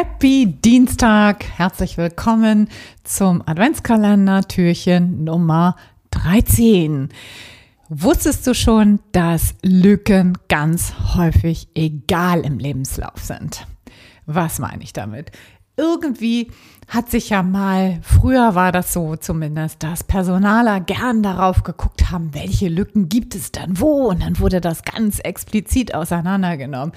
Happy Dienstag! Herzlich willkommen zum Adventskalender Türchen Nummer 13. Wusstest du schon, dass Lücken ganz häufig egal im Lebenslauf sind? Was meine ich damit? Irgendwie hat sich ja mal, früher war das so zumindest, dass Personaler gern darauf geguckt haben, welche Lücken gibt es dann wo und dann wurde das ganz explizit auseinandergenommen.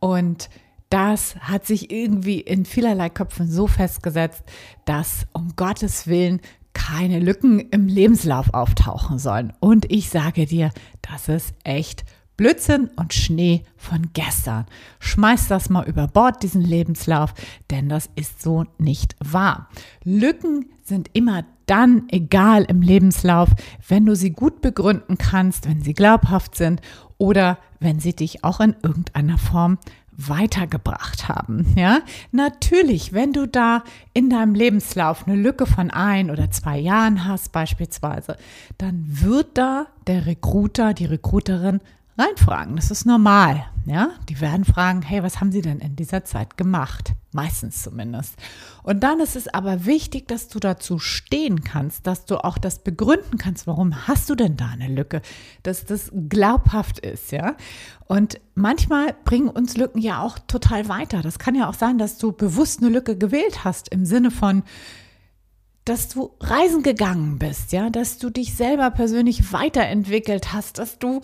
Und das hat sich irgendwie in vielerlei Köpfen so festgesetzt, dass um Gottes Willen keine Lücken im Lebenslauf auftauchen sollen. Und ich sage dir, das ist echt Blödsinn und Schnee von gestern. Schmeiß das mal über Bord, diesen Lebenslauf, denn das ist so nicht wahr. Lücken sind immer dann egal im Lebenslauf, wenn du sie gut begründen kannst, wenn sie glaubhaft sind oder wenn sie dich auch in irgendeiner Form weitergebracht haben. Ja, natürlich, wenn du da in deinem Lebenslauf eine Lücke von ein oder zwei Jahren hast, beispielsweise, dann wird da der Recruiter, die Recruiterin reinfragen. Das ist normal. Ja, die werden fragen, hey, was haben Sie denn in dieser Zeit gemacht? Meistens zumindest. Und dann ist es aber wichtig, dass du dazu stehen kannst, dass du auch das begründen kannst, warum hast du denn da eine Lücke, dass das glaubhaft ist, ja? Und manchmal bringen uns Lücken ja auch total weiter. Das kann ja auch sein, dass du bewusst eine Lücke gewählt hast im Sinne von, dass du reisen gegangen bist, ja, dass du dich selber persönlich weiterentwickelt hast, dass du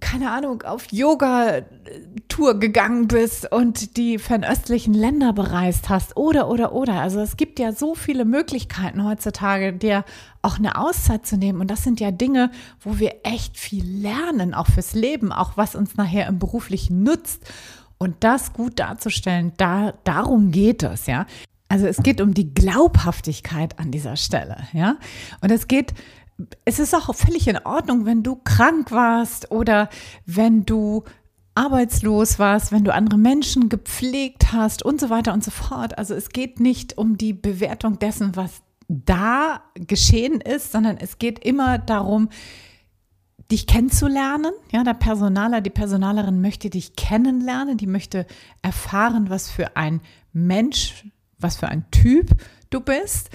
keine Ahnung, auf Yoga-Tour gegangen bist und die fernöstlichen Länder bereist hast oder, oder, oder. Also es gibt ja so viele Möglichkeiten heutzutage, dir auch eine Auszeit zu nehmen. Und das sind ja Dinge, wo wir echt viel lernen, auch fürs Leben, auch was uns nachher im Beruflichen nutzt. Und das gut darzustellen, da, darum geht es, ja. Also es geht um die Glaubhaftigkeit an dieser Stelle, ja. Und es geht es ist auch völlig in Ordnung, wenn du krank warst oder wenn du arbeitslos warst, wenn du andere Menschen gepflegt hast und so weiter und so fort. Also es geht nicht um die Bewertung dessen, was da geschehen ist, sondern es geht immer darum, dich kennenzulernen. Ja, der Personaler, die Personalerin möchte dich kennenlernen, die möchte erfahren, was für ein Mensch, was für ein Typ du bist.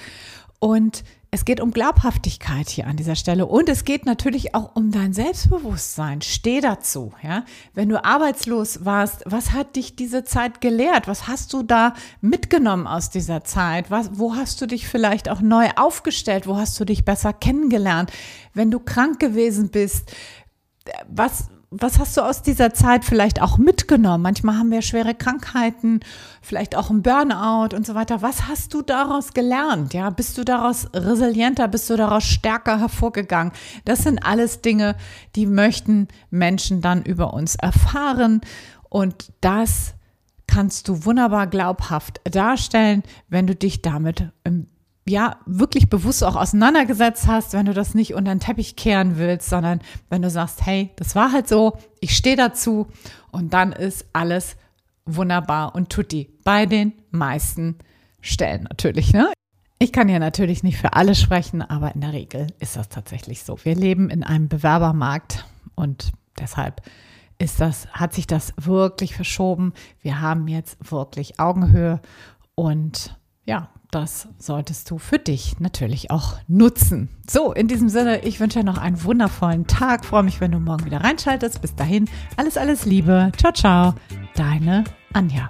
Und es geht um Glaubhaftigkeit hier an dieser Stelle und es geht natürlich auch um dein Selbstbewusstsein. Steh dazu, ja. Wenn du arbeitslos warst, was hat dich diese Zeit gelehrt? Was hast du da mitgenommen aus dieser Zeit? Was, wo hast du dich vielleicht auch neu aufgestellt? Wo hast du dich besser kennengelernt? Wenn du krank gewesen bist, was, was hast du aus dieser Zeit vielleicht auch mitgenommen? Manchmal haben wir schwere Krankheiten, vielleicht auch ein Burnout und so weiter. Was hast du daraus gelernt? Ja, bist du daraus resilienter? Bist du daraus stärker hervorgegangen? Das sind alles Dinge, die möchten Menschen dann über uns erfahren und das kannst du wunderbar glaubhaft darstellen, wenn du dich damit im ja wirklich bewusst auch auseinandergesetzt hast, wenn du das nicht unter den Teppich kehren willst, sondern wenn du sagst, hey, das war halt so, ich stehe dazu und dann ist alles wunderbar und tutti bei den meisten Stellen natürlich, ne? Ich kann ja natürlich nicht für alle sprechen, aber in der Regel ist das tatsächlich so. Wir leben in einem Bewerbermarkt und deshalb ist das, hat sich das wirklich verschoben. Wir haben jetzt wirklich Augenhöhe und ja, das solltest du für dich natürlich auch nutzen. So, in diesem Sinne, ich wünsche dir noch einen wundervollen Tag. Freue mich, wenn du morgen wieder reinschaltest. Bis dahin, alles, alles Liebe. Ciao, ciao. Deine Anja.